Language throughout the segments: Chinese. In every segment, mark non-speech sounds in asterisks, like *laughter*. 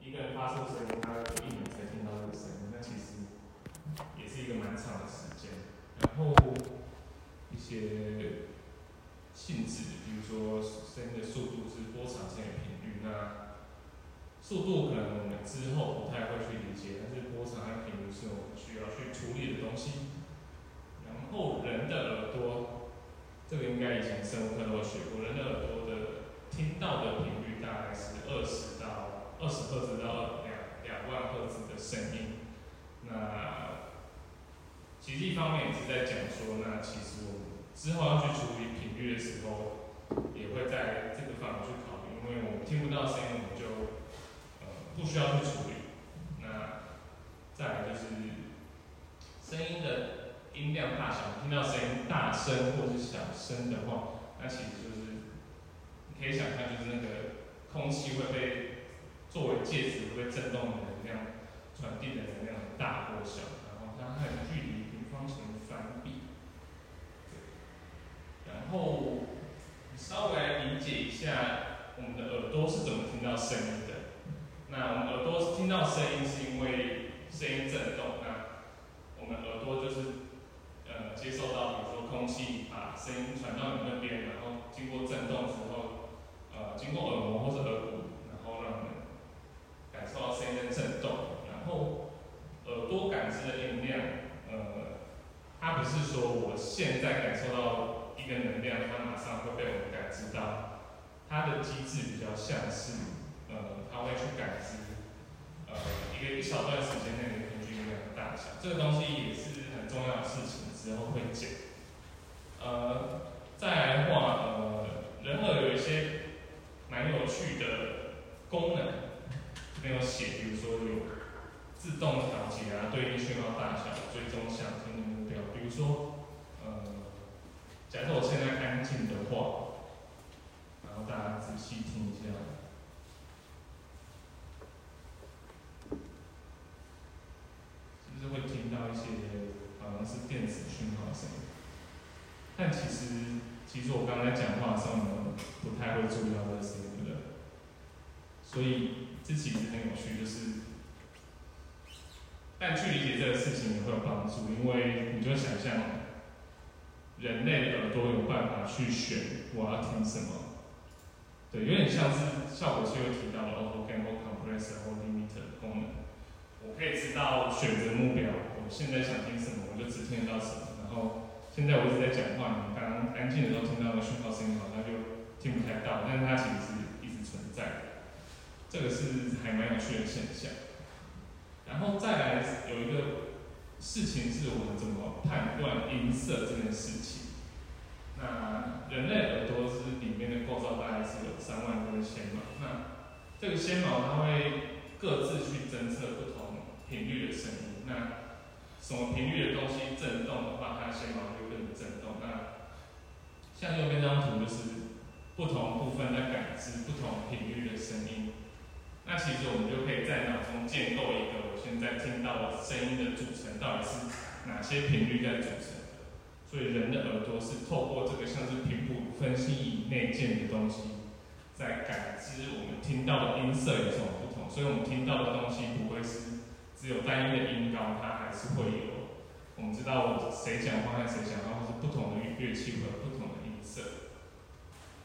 一个人发出声音，他一秒才听到这个声音，那其实也是一个蛮长的时间。然后一些性质，比如说声音的速度是波长、声音的频率，那速度可能我们之后不太会去理解，但是波长和频率是我们需要去处理的东西。然后人的耳朵，这个应该以前生物课都学过，人的耳朵的听到的频率大概是二十到二十赫兹到两两万赫兹的声音。那其实一方面也是在讲说，那其实我们之后要去处理频率的时候，也会在这个范围去考虑，因为我们听不到声音，我们就呃不需要去处理。那再来就是声音的音量大小，听到声音大声或是小声的话，那其实就是你可以想象，就是那个空气会被作为介质会被振动的能量传递的能量大或小，然后它和距离平方成反比。然后稍微来理解一下我们的耳朵是怎么听到声音的。那我们耳朵听到声音是因为声音振动，那我们耳朵就是呃接受到，比如说空气把声音传到你那边，然后经过振动之后，呃经过耳膜或者耳骨，受到声音的振动，然后耳朵感知的音量，呃，它不是说我现在感受到一个能量，它马上会被我们感知到，它的机制比较像是，呃，它会去感知，呃，一个一小段时间内的平均音量的大小，这个东西也是很重要的事情，之后会讲。呃，再来的话，呃，人耳有一些蛮有趣的功能，没有写，比如说有自动调节啊，对应讯号大小，追踪想听的目标，比如说，呃，假设我现在安静的话，然后大家仔细听一下，是不是会听到一些好像是电子讯号声？但其实，其实我刚才讲话的时候，不太会注意到这个声音，对不对？所以这其实很有趣，就是，但去理解这个事情也会有帮助，因为你就想象，人类耳朵有办法去选我要听什么，对，有点像是效果器会提到的 auto gain 或 compressor 或 limiter 功能，我可以知道选择目标，我现在想听什么，我就只听得到什么，然后。现在我一直在讲话，你们刚刚安静的时候听到的讯号声音好像就听不太到，但是它其实是一直存在的，这个是还蛮有趣的现象。然后再来有一个事情是我们怎么判断音色这件事情。那人类耳朵是里面的构造大概是有三万根纤毛，那这个纤毛它会各自去侦测不同频率的声音，那什么频率的东西震动的话，它纤毛就跟着震动，那像右边这张图就是不同部分在感知不同频率的声音。那其实我们就可以在脑中建构一个我现在听到的声音的组成到底是哪些频率在组成。所以人的耳朵是透过这个像是频谱分析仪内建的东西，在感知我们听到的音色有什么不同。所以我们听到的东西不会是只有单一的音高，它还是会有。我们知道谁讲话和谁讲话，是不同的乐器会有不同的音色。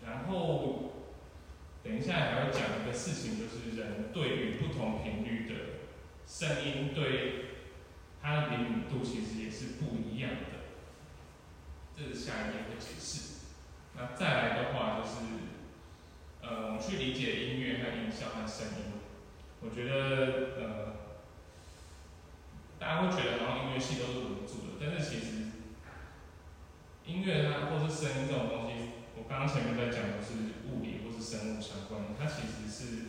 然后，等一下还要讲一个事情，就是人对于不同频率的声音，对它的灵敏度其实也是不一样的。这是下一页会解释。那再来的话就是，呃，我们去理解音乐和音效和声音。我觉得，呃。大家会觉得好像音乐系都是稳住的，但是其实音乐它或是声音这种东西，我刚刚前面在讲的是生物相关，它其实是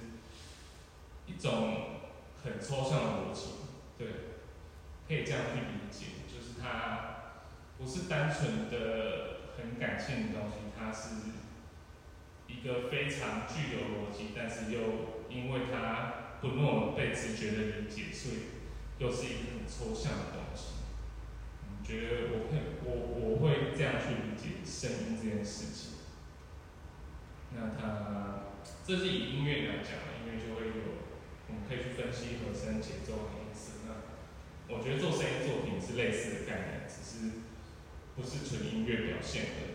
一种很抽象的逻辑，对，可以这样去理解，就是它不是单纯的很感性的东西，它是一个非常具有逻辑，但是又因为它不那么被直觉的理解，所以。又是一个很抽象的东西，你觉得我会我我会这样去理解声音这件事情。那它这是以音乐来讲，音乐就会有我们可以去分析和声、节奏和音色。那我觉得做声音作品是类似的概念，只是不是纯音乐表现的。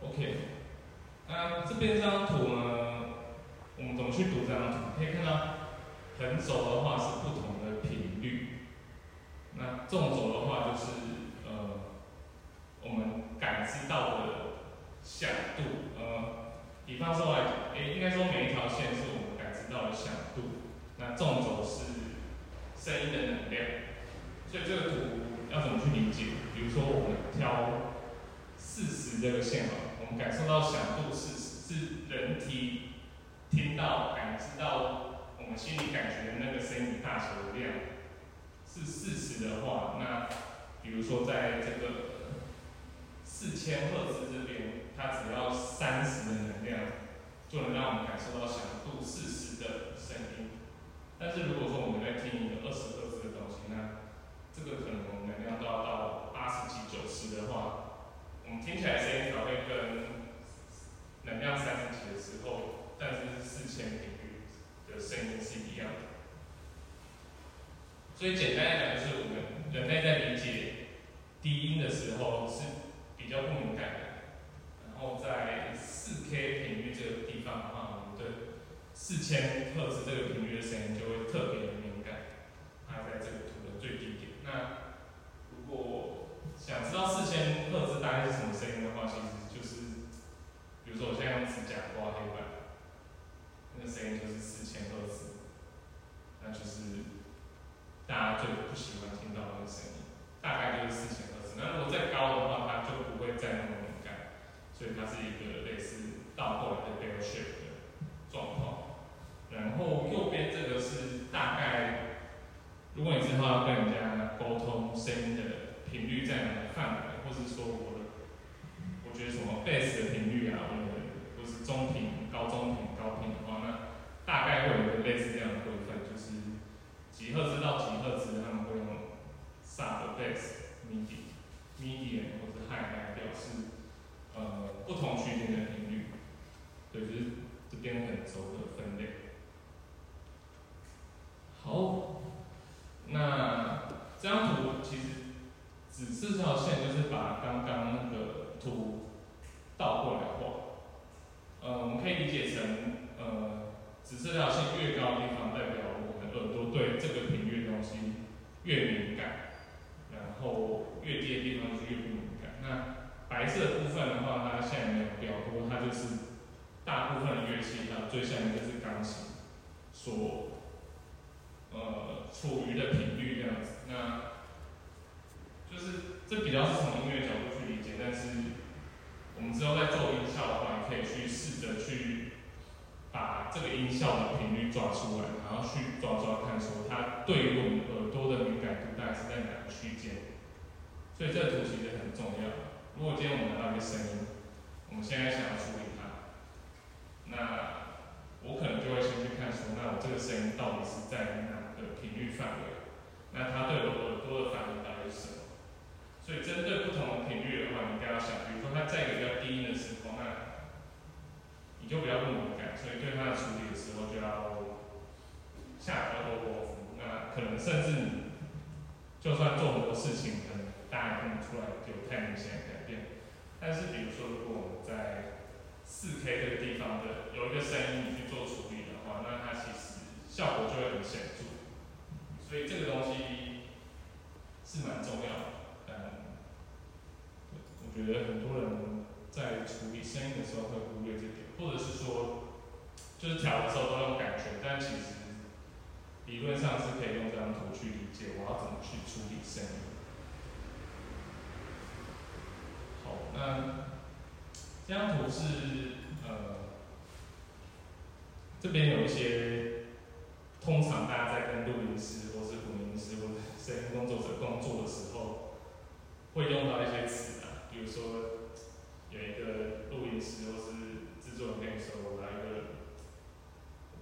OK，那这边这张图呢，我们怎么去读这张图？可以看到横轴的话是不同的频率，那纵轴的话就是呃我们感知到的响度。呃，比方说来，诶，应该说每一条线是我们感知到的响度，那纵轴是声音的能量。所以这个图要怎么去理解？比如说我们挑四十这个线好。我们感受到响度是是人体听到感知到我们心里感觉的那个声音大小的量是四十的话，那比如说在这个四千赫兹这边，它只要三十的能量就能让我们感受到响度四十的声音。但是如果说我们在听一个二十赫兹的东西，那这个可能能量都要到八十几、九十的话。我们听起来声音才会跟能量三十几的时候，但是是四千频率的声音是一样的。所以简单来讲，就是我们人类在理解低音的时候是比较不敏感的。然后在四 K 频率这个地方的话，我们对四千赫兹这个频率的声音就会特别的敏感。它在这个图的最低点。那如果想知道四千赫兹大概是什么声音的话，其实就是，比如说我现在用指甲刮黑板，那个声音就是四千赫兹，那就是大家最不喜欢听到那个声音，大概就是四千赫兹。那如果再高的话，它就不会再那么敏感，所以它是一个类似倒过来的 bell shape 的状况。然后右边这个是大概，如果你之后要跟人家沟通声音的。频率在哪个范围，或是说我的，我觉得什么贝斯的频率啊，或者或是中频、高中频、高频的话，那大概会有一个类似这样的规范，就是几赫兹到几赫兹，他们会用 sub bass、midi、medium 或者 high 来表示呃不同区间的频率，对，就是这边很轴的分类。好，那这张图其实。紫色这条线就是把刚刚那个图倒过来画，呃，我们可以理解成，呃，紫色这条线越高的地方，代表我们耳朵对这个频率的东西越敏感，然后越低的地方就越不敏感。那白色部分的话，它现在没有标多，它就是大部分的乐器，它最下面就是钢琴所，呃，处于的频率这样子。那就是这比较是从音乐角度去理解，但是我们之后在做音效的话，你可以去试着去把这个音效的抓出来，然后去抓抓看，说它对于我们耳朵的敏感度大概是在哪个区间。所以这个图其实很重要。如果今天我们拿到一个声音，我们现在想要处理它，那我可能就会先去看说，那我这个声音到底是在哪个频率范围？那它对我耳朵的反应到底是什么？所以针对不同的频率的话，你一定要想，比如说它在一个比较低音的时候，那你就比较不敏感，所以对它的处理的时候就要下比较多功夫。那可能甚至你就算做很多事情，可能大家看不出来有太明显的改变。但是比如说，如果我们在四 K 这个地方的有一个声音你去做处理的话，那它其实效果就会很显著。所以这个东西是蛮重要的。我觉得很多人在处理声音的时候会忽略这点，或者是说，就是调的时候都用感觉，但其实理论上是可以用这张图去理解我要怎么去处理声音。好，那这张图是呃，这边有一些通常大家在跟录音师或是混音师或者声音工作者工作的时候会用到一些词啊。比如说，有一个录音师或是作人跟你说，我来一个，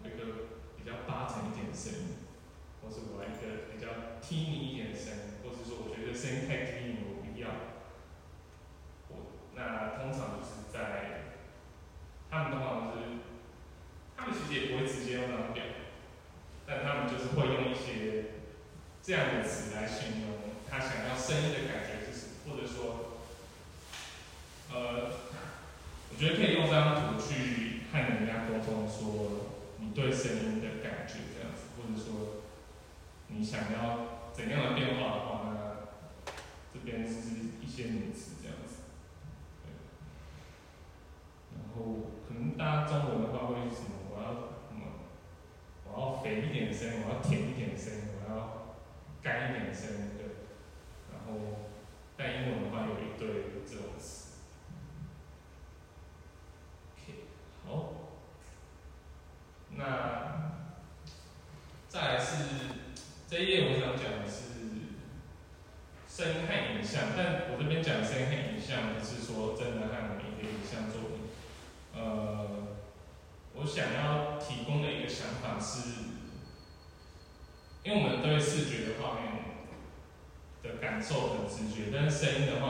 来一个比较八成一点的声音，或是我来一个比较听你一点的声音，或者说我觉得声音太听你，我不要。我那通常就是在他们的话就是，他们其实也不会直接用那种表，但他们就是会用一些这样的词来形容他想要声音的感觉是什么，或者说，呃。我觉得可以用这张图去和人家沟通，说你对声音的感觉这样子，或者说你想要怎样的变化的话，那这边是一些名词这样子。对。然后可能大家中文的话会什么？我要什么？我要肥一点的声音，我要甜一点的声音，我要。干一点的声音，对，然后但英文的话有一堆这种词。OK，好，那再来是这一页我想讲的是声音和影像，但我这边讲声音和影像不是说真的和我们一个影像作品。呃，我想要提供的一个想法是。因为我们对视觉的画面的感受很直觉，但是声音的话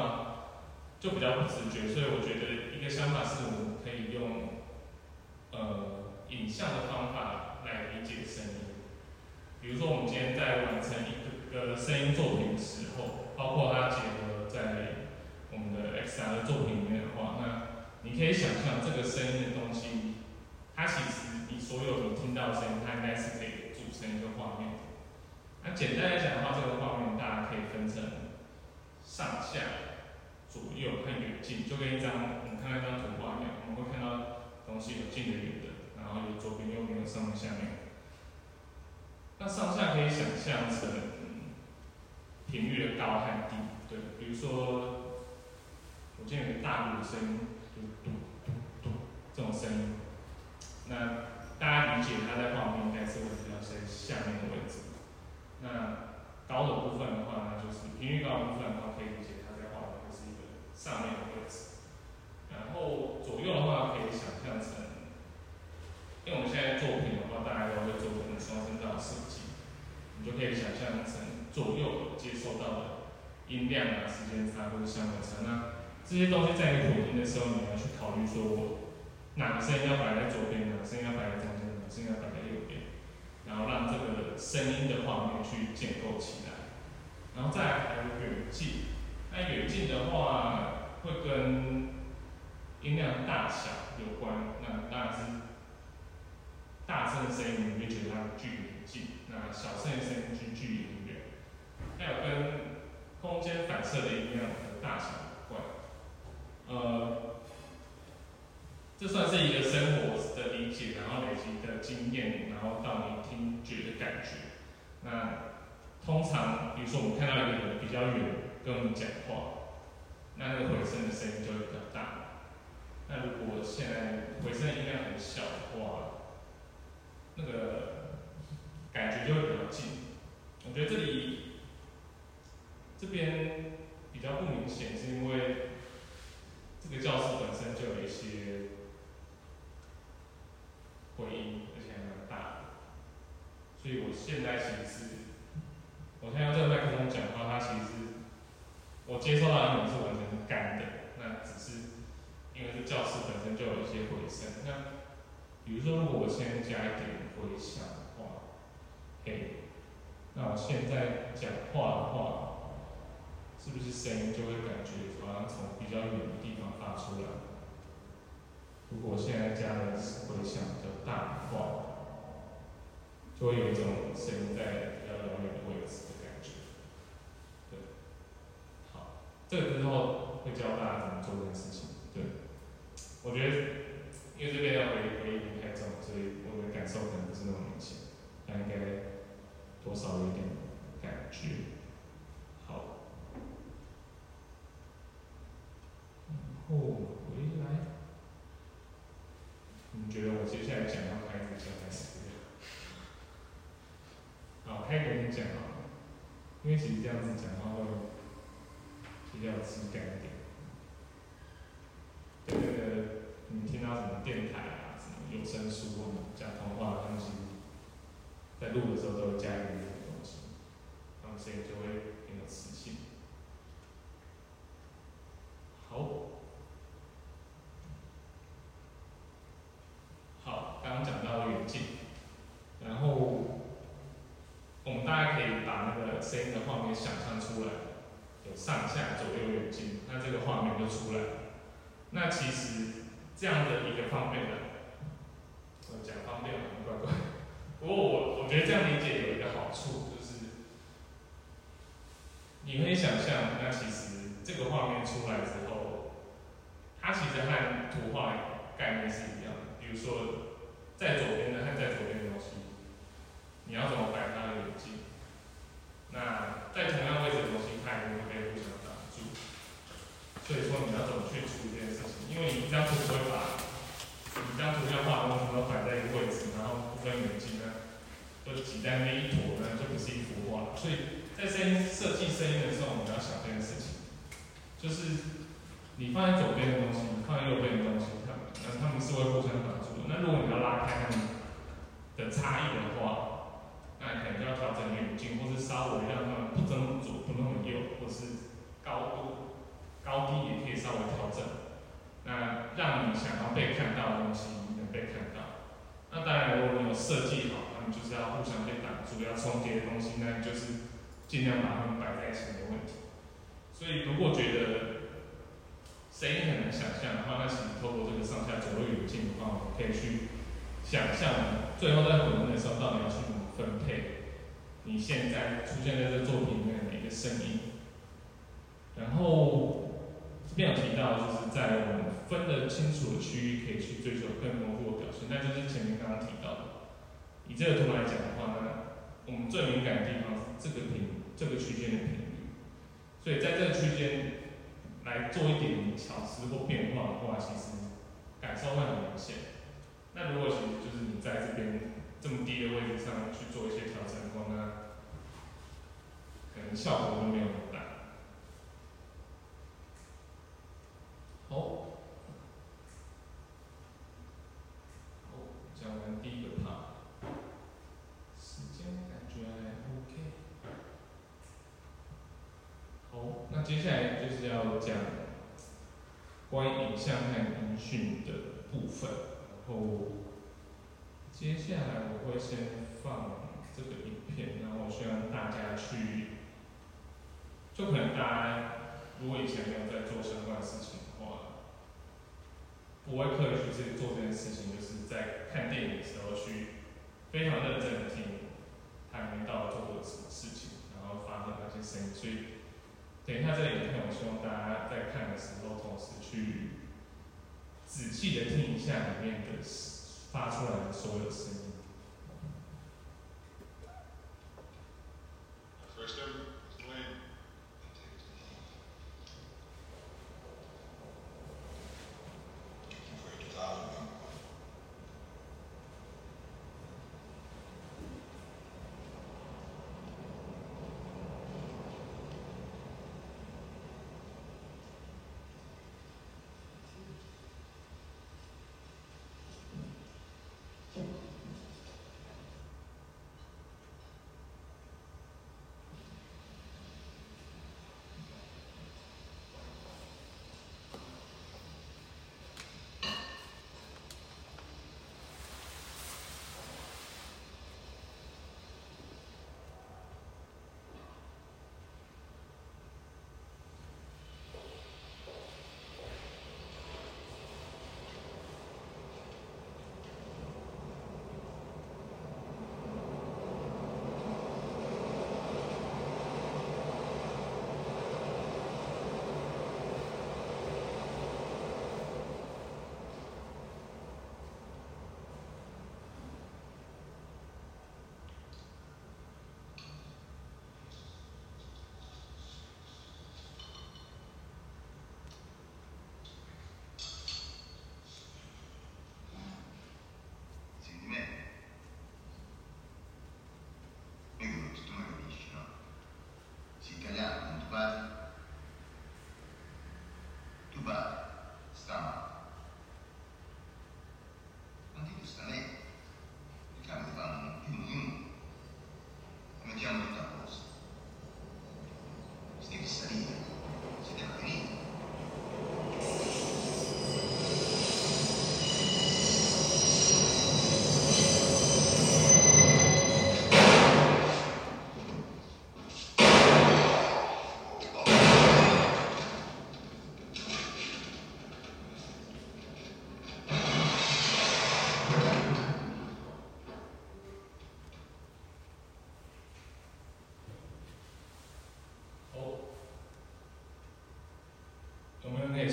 就比较不直觉，所以我觉得一个想法是我们影像的方法来理解声音。比如说我们今天在完成一个声音作品的时候，包括它结合在我们的 XR 的作品里面的话，那你可以想象这个声音的东西，它其实你所有你听到的声音，它应该是可以组成一个画面。那简单来讲的话，这个画面大家可以分成上下、左右和远近，就跟一张我们看那张图画一样，我们会看到东西有近的、远，然后有左边、右边、上面、下面。那上下可以想象成频率的高和低，对，比如说我今天有个大鼓的声音，嘟嘟嘟嘟这种声音，那大家理解它在画面应该是会比较在下面的位置。那高的部分的话，那就是频率高的部分的话，可以理解它在画面会是一个上面的位置。然后左右的话，可以想象成，因为我们现在作品的话，大家都会做成双声道设计，你就可以想象成左右接收到的音量啊、时间差或者相位差。那这些东西在你混音的时候，你要去考虑说，我哪个声音要摆在左边，哪个声音要摆在中间，哪个声音要摆在右边。然后让这个声音的画面去建构起来，然后再来还有远近。那远近的话会跟音量大小有关。那当然是大声的声音，你会觉得它距离很近；那小声的声音就距离很远。还有跟空间反射的音量的大小有关。呃。这算是一个生活的理解，然后累积的经验，然后到你听觉的感觉。那通常，比如说我们看到一个人比较远跟我们讲话，那那个回声的声音就会比较大。那如果现在回声音量很小的话，那个感觉就会比较近。我觉得这里这边比较不明显，是因为这个教室本身就有一些。回音，而且还蛮大的，所以我现在其实，我现在用这个麦克风讲话，它其实，我接收到的音是完全干的，那只是因为这教室本身就有一些回声。那比如说，如果我先加一点回响的话，嘿，那我现在讲话的话，是不是声音就会感觉好像从比较远的地方发出来？如果我现在加的回响比较大的话，就会有一种声音在比较遥远的位置的感觉。对，好，这个之后会教大家怎么做这件事情。对，我觉得因为这边要回回音太重，所以我的感受可能不是那么明显，但应该多少有点感觉。好，然后回来。你觉得我接下来讲要开始讲还是不要？好，开始先讲好了，因为其实这样子讲话会比较有质感一点。对那个，你听到什么电台啊，什么有声书或者讲童话的东西，在录的时候都上下左右远近那这个画面就出来了。那其实这样的一个方面呢效果都没有了。好，好，讲完第一个 part，时间感觉还 OK。好，那接下来就是要讲关于影像和音讯的部分。然后接下来我会先放这个影片，然后希望大家去。就可能大家如果以前没有在做相关的事情的话，不会刻意去做这件事情，就是在看电影的时候去非常认真的听他明到底做过什么事情，然后发生哪些声音。所以等一下这个影片，我希望大家在看的时候，同时去仔细的听一下里面的发出来的所有声音。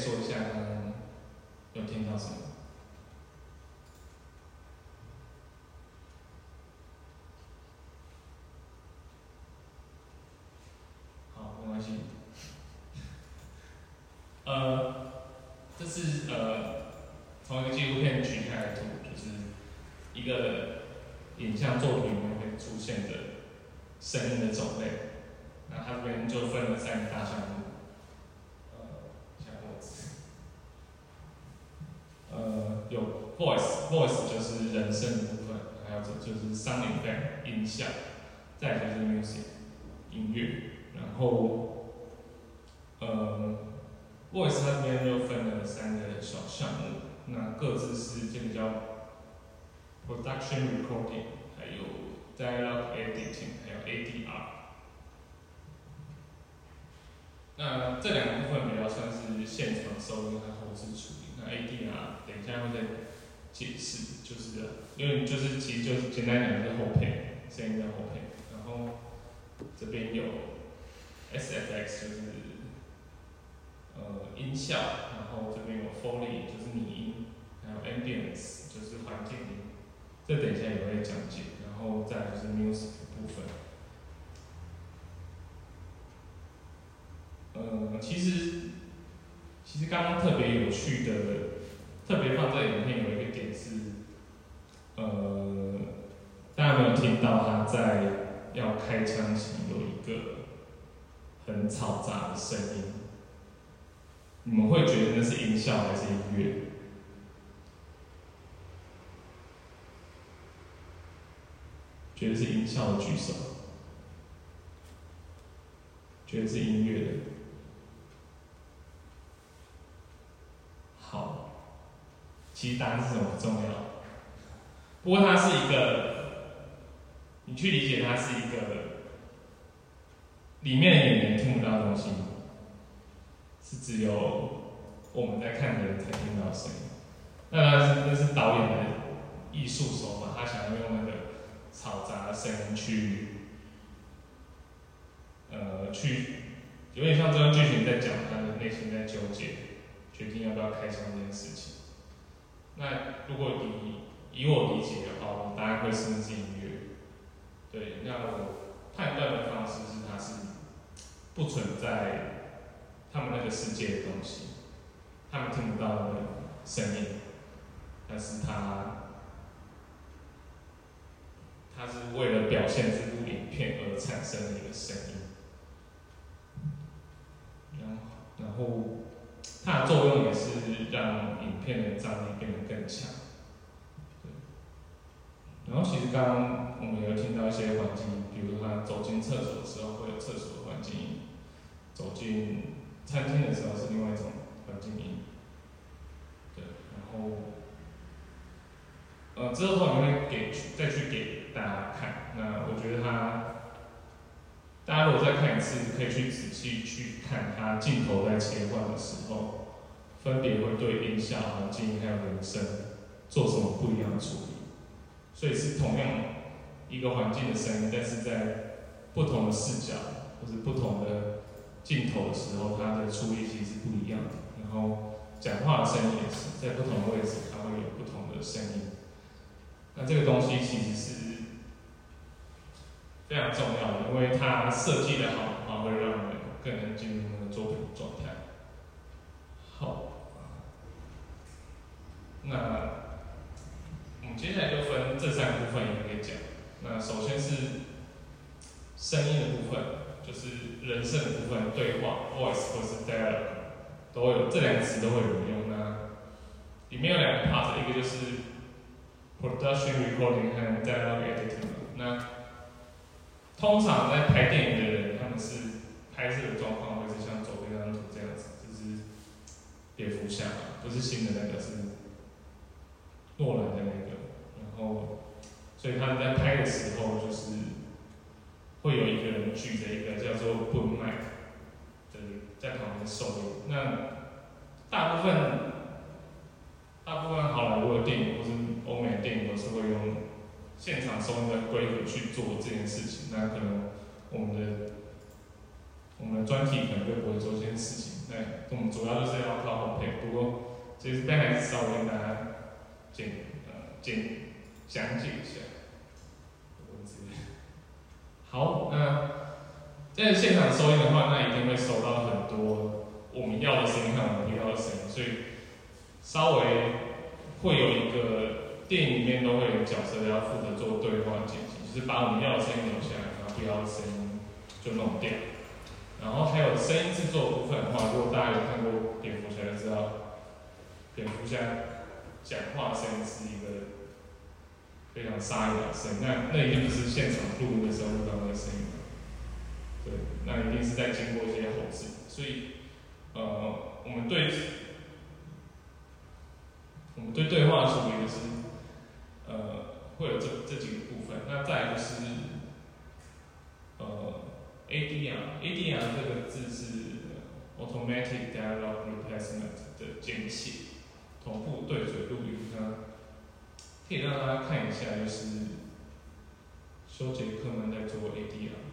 下刚刚有听到什么？好，没关系。*laughs* 呃，这是呃从一个纪录片取下来的图，就是一个影像作品里面会出现的声音的种类。那它这边就分了三个大项目。呃，有 voice，voice 就是人声的部分，还有这就是对音效，再就是 music 音乐，然后呃 voice 那边又分了三个小项目，那各自是这个叫 production recording，还有 dialogue editing，还有 ADR。那这两部分比较算是现场收音和后置处理。那 ADR 等一下会再解释，就是因为就是其实就是简单讲就是后配，声音在后配。然后这边有 SFX 就是呃音效，然后这边有 Foley 就是拟音，还有 Ambience 就是环境音，这等一下也会讲解。然后再就是 Music 部分。呃，其实，其实刚刚特别有趣的，特别放在影片有一个点是，呃，大家有没有听到他在要开枪前有一个很嘈杂的声音？你们会觉得那是音效还是音乐？觉得是音效的举手，觉得是音乐的。好，其实答案是什么不重要，不过它是一个，你去理解它是一个，里面的演员听不到的东西，是只有我们在看的人才听到声音。那那是那是导演的艺术手法，他想要用那个嘈杂的声音去，呃，去有点像这段剧情在讲他的内心在纠结。决定要不要开枪这件事情。那如果以以我理解的话，我答案会是是音乐。对，那我判断的方式是它是不存在他们那个世界的东西，他们听不到的声音，但是它它是为了表现这部影片而产生的一个声音。然后，然后。它的作用也是让影片的张力变得更强。刚刚我们有听到一些环境，比如他走进厕所的时候会有厕所的环境音，走进餐厅的时候是另外一种环境音。对。然后，呃，之后我会给再去给大家看。那我觉得他。大家如果再看一次，可以去仔细去看他镜头在切换的时候，分别会对音效、环境还有人声做什么不一样的处理。所以是同样一个环境的声音，但是在不同的视角或者不同的镜头的时候，它的处理其实是不一样的。然后讲话的声音也是在不同的位置，它会有不同的声音。那这个东西其实是。非常重要的，因为它设计的好的话，会让人更能进入那个作品的状态。好，那接下来就分这三个部分一个讲。那首先是声音的部分，就是人声的部分，对话 （voice） 或是 dialogue 都有，这两个词都会有用。那里面有两个 part，一个就是 production recording 和 dialogue editing。那通常在拍电影的人，他们是拍摄的状况会是像左边那张图这样子，就是蝙蝠侠，不是新的那个，是诺兰的那个。然后，所以他们在拍的时候，就是会有一个人举着一个叫做 boom mic 的在旁边收音。那大部分大部分好莱坞的电影或是欧美的电影都是会用。现场收音的规格去做这件事情，那可能我们的我们的专题可能就不会做这件事情。那，我们主要就是要靠后配，不过这边还是稍微跟大家简呃简讲解一下。好，那在现场收音的话，那一定会收到很多我们要的声音和我们不要的声音，所以稍微会有一个电影里面都会有角色要负责做对话剪辑，就是把我们要的声音留下来，然后不要的声音就弄掉。然后还有声音制作部分的话，如果大家有看过蝙蝠侠就知道，蝙蝠侠讲话声音是一个非常沙哑的声音，那那一定不是现场录音的时候录到那个声音对，那一定是在经过一些后置，所以呃，我们对我们对对话的处理的是呃，会有这这几个部分，那再就是。呃 ADR，ADR 这个字是 Automatic Dialogue Replacement 的简写，同步对嘴录音。那可以让大家看一下，就是修杰克们在做 ADR。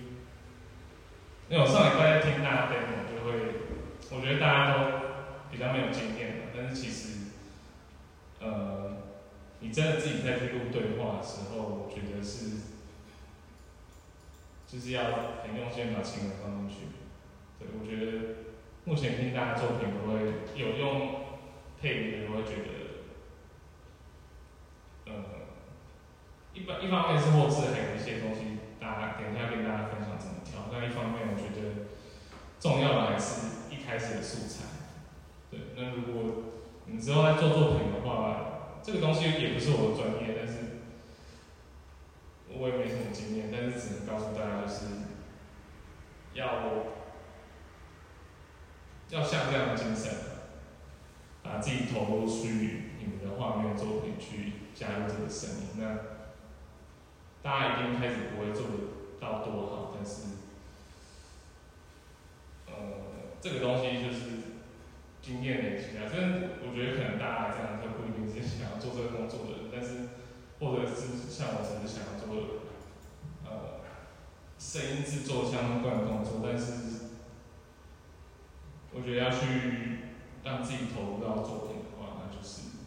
就是要很用心把情感放进去。对我觉得目前听大家作品都会有用配音的，我会觉得，呃，一般一方面是后置还有一些东西，大家等一下跟大家分享怎么调。那一方面我觉得重要的还是一开始的素材。对，那如果你之后在做作品的话，这个东西也不是我的专业，但是。我也没什么经验，但是只能告诉大家，就是要要像这样的精神，把自己投入去你们的画面作品去加入这个声音。那大家一定开始不会做到多好，但是呃，这个东西就是经验累积啊。这我觉得可能大家这样，他不一定是想要做这个工作的人，但是。或者是像我只是想要做，呃，声音制作相关的工作，但是我觉得要去让自己投入到作品的话，那就是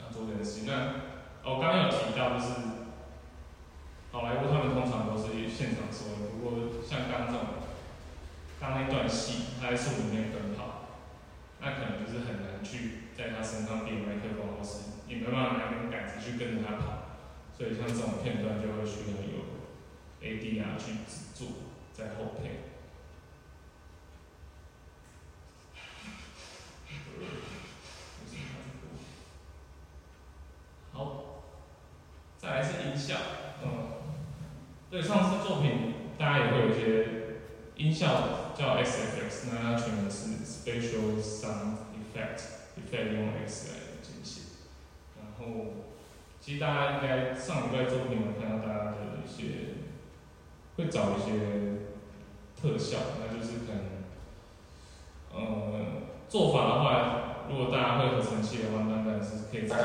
要做这件事情。那我刚刚有提到，就是好莱坞他们通常都是现场收音，不过像刚这种刚那段戏，他在树林里面奔跑，那可能就是很难去在他身上别麦克风或是。你没办法拿根杆子去跟着他跑，所以像这种片段就会需要有 ADR 去止住，在后配。好，再来是音效，嗯，对，上次作品大家也会有一些音效叫 SFX，那它全名是 Spatial Sound Effect，Effect 用 X 来。然后，其实大家应该上礼拜作品有看到大家的一些，会找一些特效，那就是可能，呃，做法的话，如果大家会合成器的话，那当然是可以自己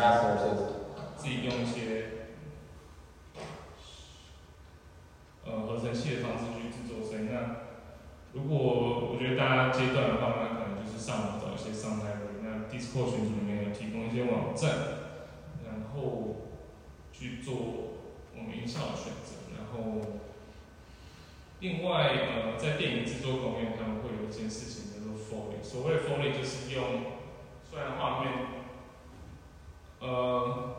自己用一些，呃，合成器的方式去制作声音。那如果我觉得大家阶段的话，那可能就是上网找一些上台的，那 Discord 群组里面有提供一些网站。然后去做我们音效的选择，然后另外呃，在电影制作方面，他们会有一件事情叫做 Foley。所谓 Foley 就是用，虽然画面，呃，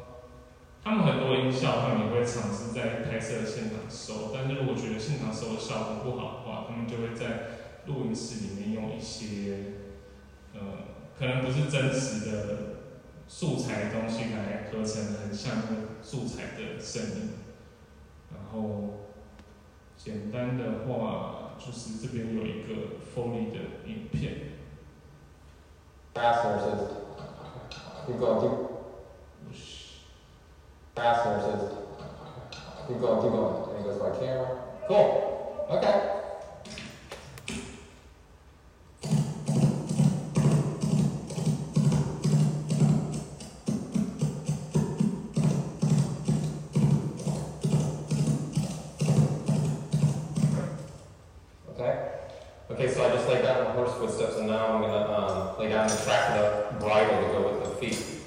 他们很多音效，他们也会尝试在拍摄现场收，但是如果觉得现场收的效果不好的话，他们就会在录音室里面用一些，呃，可能不是真实的。素材的东西来合成很像素材的声音。然后简单的话，就是这边有一个 Foley 的影片。Fast versus. Keep going. Keep. Fast versus. Keep going. Keep going. And it goes by camera. Cool. Okay. Okay. like that on horse footsteps, and now I'm gonna um, like I'm gonna track the bridle to go with the feet.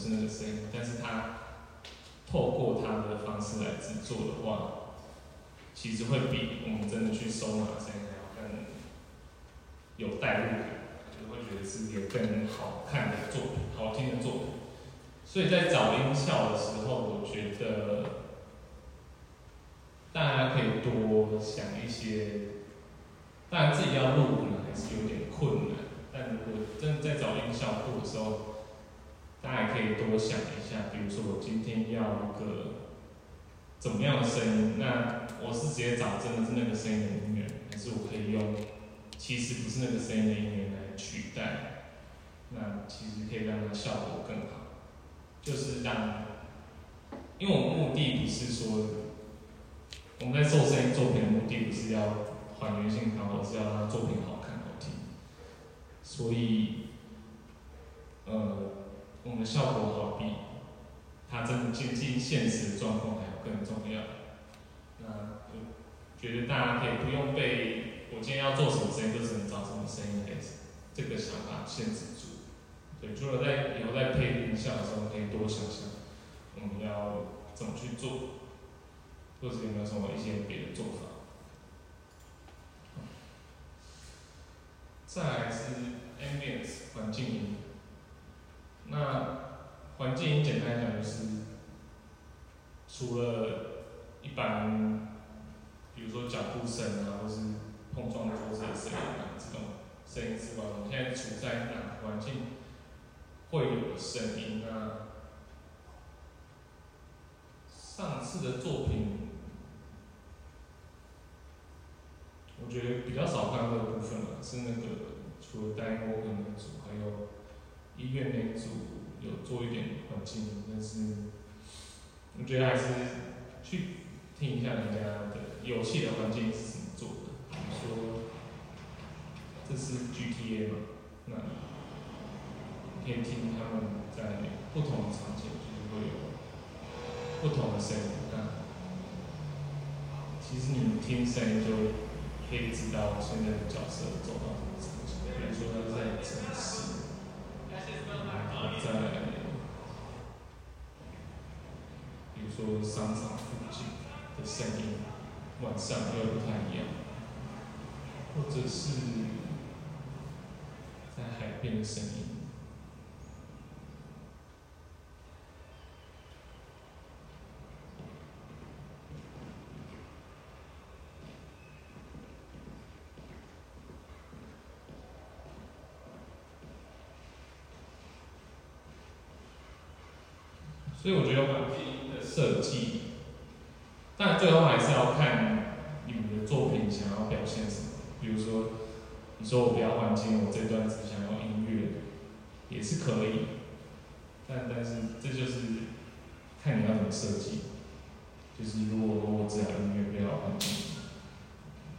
是那个声音，但是他透过他的方式来制作的话，其实会比我们真的去收马声音要更有代入感，就会觉得是一个更好看的作品，好听的作品。所以在找音效的时候，我觉得大家可以多想一些，当然自己要录可能还是有点困难。但如果真的在找音效库的时候，大家也可以多想一下，比如说我今天要一个怎么样的声音，那我是直接找真的是那个声音的音源，还是我可以用其实不是那个声音的音源来取代？那其实可以让它效果更好，就是让，因为我们目的不是说我们在做声音作品的目的不是要还原性好，而是要让作品好看好听。所以，呃，我们的效果好比它真的接近现实状况还要更重要。那我觉得大家可以不用被我今天要做什么声音就只能找什么声音来这个想法限制住。对，除了在以后在配音效的时候，可以多想想我们要怎么去做，或者有没有什么一些别的做法。再来是 ambience 环境音，那环境简单来讲就是，除了一般，比如说脚步声啊，或是碰撞桌子的声音啊这种声音之外，我们现在处在哪个环境会有的声音啊？上次的作品。我觉得比较少看到的部分了，是那个除了戴墨跟那组，还有医院那组有做一点环境，但是我觉得还是去听一下人家的游戏的环境是怎么做的。比如说，这是 GTA 嘛，那可以听他们在不同的场景就是会有不同的声音，那其实你们听声音就。可以知道现在的角色走到什么程度，比如说他在城市，在，比如说商场附近的声音，晚上又不太一样，或者是在海边的声音，所以我觉得环境的设计，但最后还是要看你们的作品想要表现什么。比如说，你说我不要环境，我这段只想要音乐，也是可以。但但是这就是看你要怎么设计。就是如果我只要音乐，不要环境，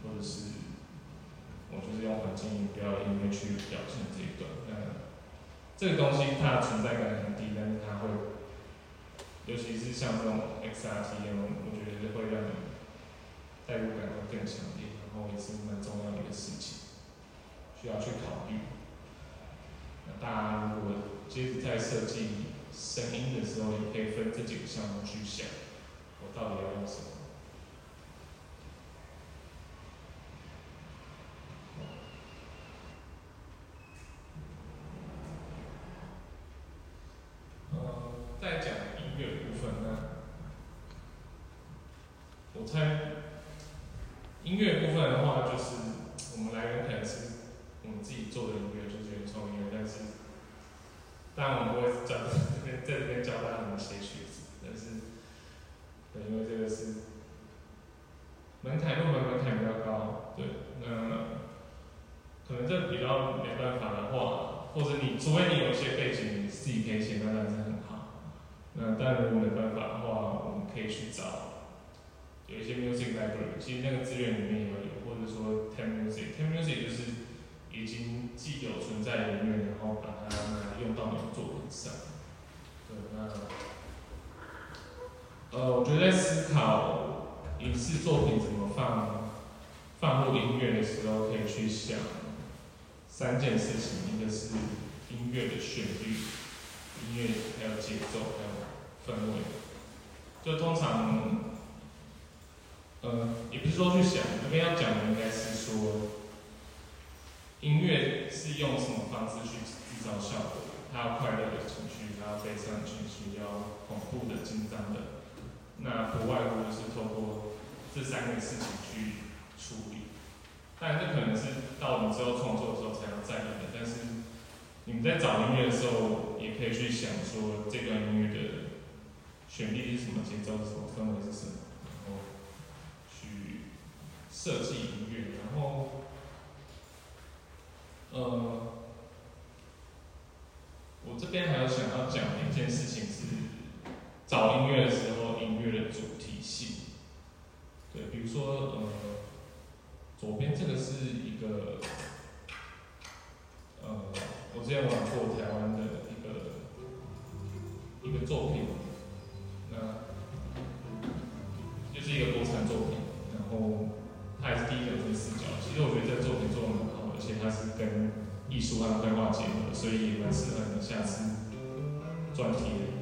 或者是我就是用环境，不要音乐去表现这一段，那这个东西它的存在感很低，但是它会，尤其是像这种 XRT 一样，我觉得会让你代入感会更强烈，然后也是蛮重要的一个事情，需要去考虑。那大家如果接着在设计声音的时候，也可以分这几个项目去想。我到底要用什么？呃，在讲音乐部分呢，我猜音乐部分的话，就是我们来源可能是我们自己做的音乐，就是原创音乐，但是当然我们不会教这边在这边教大家怎么写曲子，但是。对，因为这个是门槛，入门门槛比较高，对，那可能这比较没办法的话，或者你除非你有一些背景，你自己可以写，那当然是很好。那但如果没办法的话，我们可以去找有一些 music library，那个资源里面也有，或者说 Ten Music，Ten Music 就是已经既有存在的音乐，然后把它用到你的作品上。对，那。呃，我觉得在思考影视作品怎么放放入音乐的时候，可以去想三件事情：一个是音乐的旋律，音乐还有节奏，还有氛围。就通常，呃，也不是说去想，这边要讲的应该是说，音乐是用什么方式去制造效果？它要快乐的情绪，它要悲伤的情绪，要恐怖的、紧张的。那不外乎就是通过这三个事情去处理，但这可能是到你之后创作的时候才要在意的。但是你们在找音乐的时候，也可以去想说这段音乐的旋律是什么，节奏是什么，氛围是什么，设计音乐。然后，呃，我这边还有想要讲的一件事情是。找音乐的时候，音乐的主题性，对，比如说，呃，左边这个是一个，呃，我之前玩过台湾的一个一个作品，那就是一个国产作品，然后他也是第一人称视角。其实我觉得这个作品做的很好，而且它是跟艺术和绘画结合，所以也蛮适合你下次专题的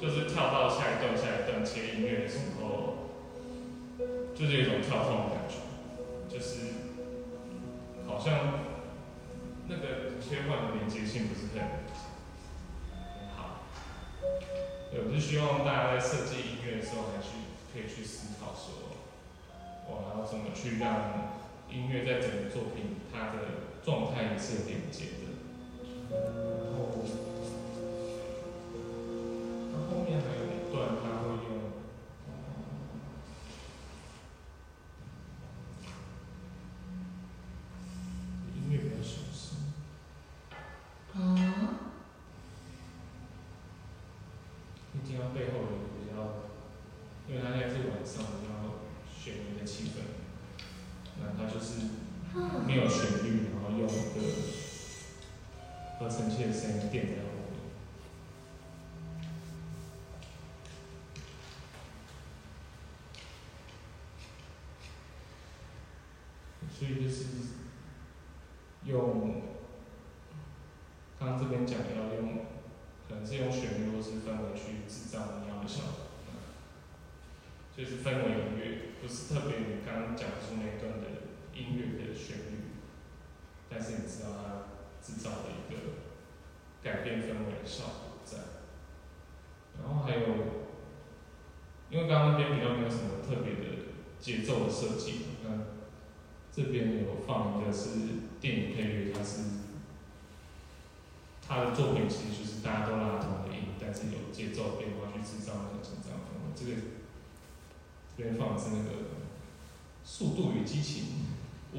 就是跳到下一段下一段切音乐的时候，就是有一种跳痛的感觉，就是好像那个切换的连接性不是很很好。对，我是希望大家在设计音乐的时候，还去可以去思考说，我要怎么去让音乐在整个作品它的状态也是连接的。然后，后面还有一段，刚刚这边讲要用，可能是用旋律或是氛围去制造你要的效果。就是氛围音乐，不是特别你刚刚讲出那段的音乐的旋律，但是你知道它制造了一个改变氛围的效果在。然后还有，因为刚刚那边比较没有什么特别的节奏的设计，那这边有放一个是电影配乐，它是他的作品其实就是大家都拉同的音，但是有节奏变化去制造那种紧张氛围。这个这边放的是那个《速度与激情五》，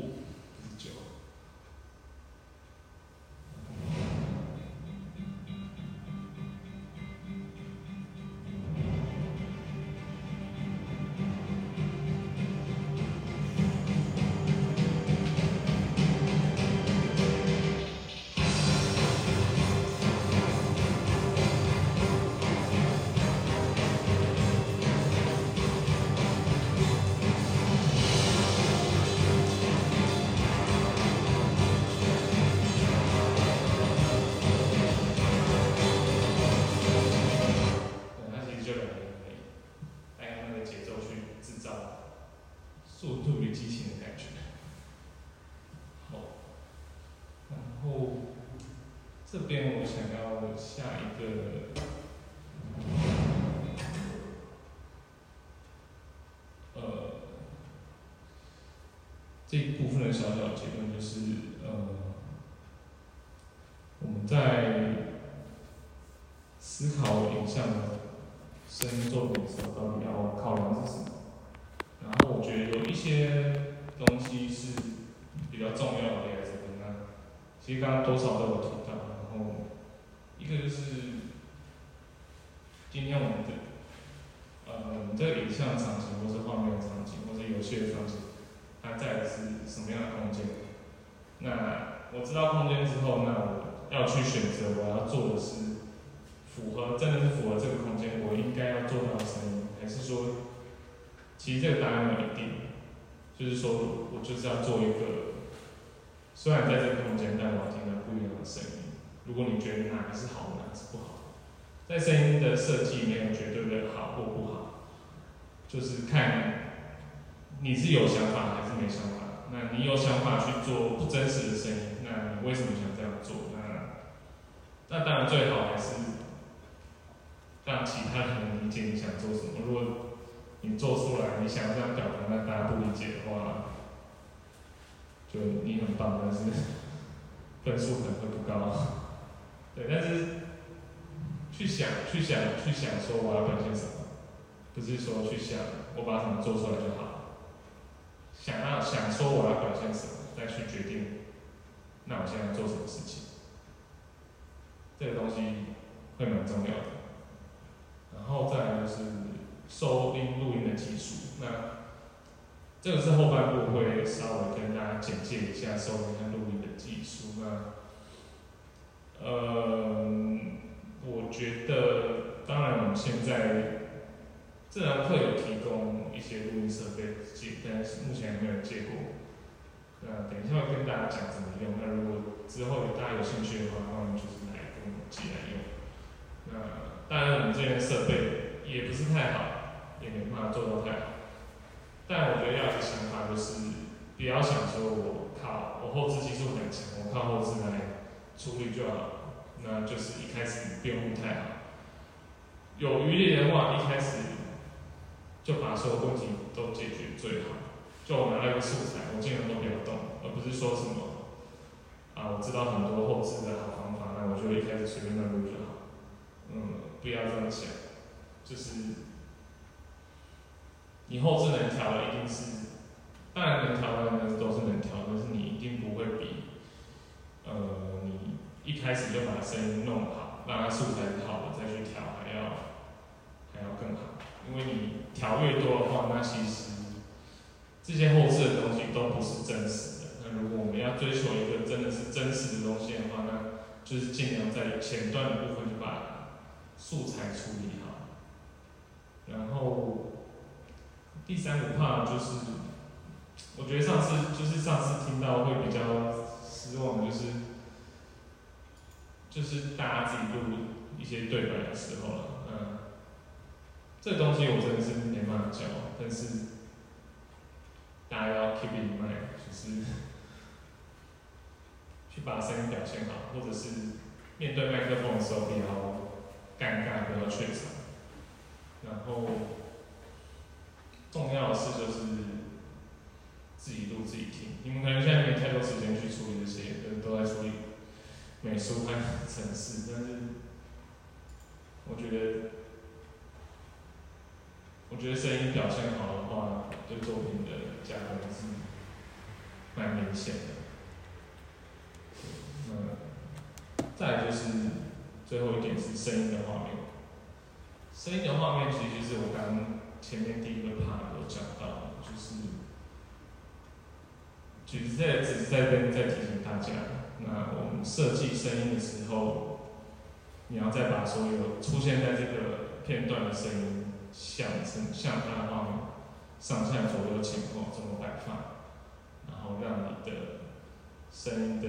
这部分的小小结论就是，呃，我们在思考影像的声音作品的时候，到底要考量是什么？然后我觉得有一些东西是比较重要的，在这边那其实刚刚多少都有提到。然后一个就是今天我们的呃我们在影像场景，或是画面场景，或是游戏的场景，它在的是什么样的空间？那我知道空间之后，那我要去选择我要做的是。符合真的是符合这个空间，我应该要做到的声音，还是说，其实这个答案没一定，就是说我就是要做一个，虽然在这个空间，但我听到不一样的声音。如果你觉得哪个是好，哪个是不好，在声音的设计没有绝对的好或不好，就是看你是有想法还是没想法。那你有想法去做不真实的声音，那你为什么想这样做？那那当然最好还是。让其他人理解你想做什么。如果你做出来，你想这样表达，那大家不理解的话，就你很棒，但是分数可能会不高。*laughs* 对，但是去想、去想、去想，说我要表现什么，不是说去想我把什么做出来就好。想要想说我要表现什么，再去决定，那我现在做什么事情，这个东西会蛮重要的。然后再来就是收音录音的技术，那这个是后半部会稍微跟大家简介一下收音和录音的技术。那，呃，我觉得当然我们现在这堂课有提供一些录音设备借，但是目前还没有借过。那等一下会跟大家讲怎么用。那如果之后有大家有兴趣的话，欢迎就是来跟我来用。那当然我们这边设备也不是太好，也没办法做到太好。但我觉得要有个想法就是，不要想说我靠，我后置技术很强，我靠后置来处理就好。那就是一开始不太好。有余力的话，一开始就把所有问题都解决最好。就我拿到一个素材，我尽量都不要动，而不是说什么啊，我知道很多后置的好方法，那我就一开始随便乱录就好。嗯，不要这样想，就是你后置能调的一定是，当然能调的那都是能调，但是你一定不会比，呃，你一开始就把声音弄好，让它素材是好的再去调还要还要更好，因为你调越多的话，那其实这些后置的东西都不是真实的。那如果我们要追求一个真的是真实的东西的话，那就是尽量在前段的部分就把素材处理好，然后第三个 part 就是，我觉得上次就是上次听到会比较失望就是，就是大家自己录一些对白的时候了，这东西我真的是没办法教，但是大家要 keep in mind，就是 *laughs* 去把声音表现好，或者是面对麦克风的时候不要尴尬，不要怯场，然后重要的事就是自己录自己听。你们可能现在没太多时间去处理这些，可能都在处理美术和 *laughs* 城市，但是我觉得，我觉得声音表现好的话，对作品的加分是蛮明显的。那，再就是最后一点是声音的画面。声音的画面其实是我刚前面第一个 part 有讲到，就是，只是在只是在跟在提醒大家，那我们设计声音的时候，你要再把所有出现在这个片段的声音像成像它的画面上下左右前后怎么摆放，然后让你的声音的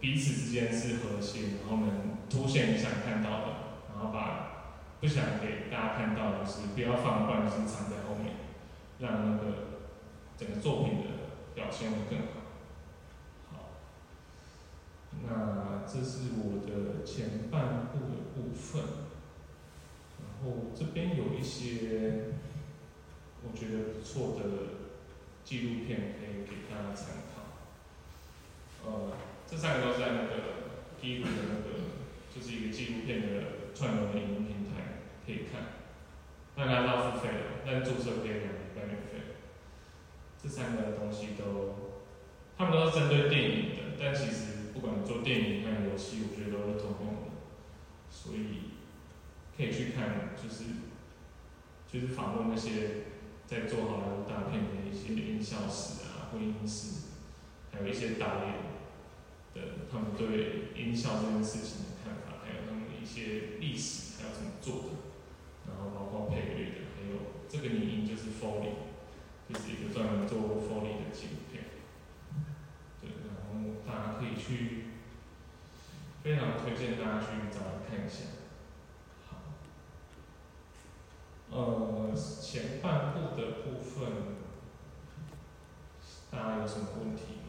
彼此之间是和谐，然后能凸显你想看到的，然后把不想给大家看到的是不要放惯，就是藏在后面，让那个整个作品的表现会更好。好，那这是我的前半部的部分，后这边有一些我觉得不错的纪录片可以给大家参考。呃，这三个都是在那个 P 五的那个，就是一个纪录片的串流的影音平台可以看，当然它要付费的，但注册可以两年半免费。这三个东西都，他们都是针对电影的，但其实不管做电影还是游戏，我觉得都是通用的，所以可以去看，就是就是访问那些在做好莱坞大片的一些音效师啊、混音师，还有一些导演的他们对音效这件事情的看法，还有他们的一些历史，还有怎么做的，然后包括配乐的，还有这个拟音就是 Foley，就是一个专门做 Foley 的纪录片。对，然后大家可以去，非常推荐大家去找来看一下。好，呃，前半部的部分，大家有什么问题？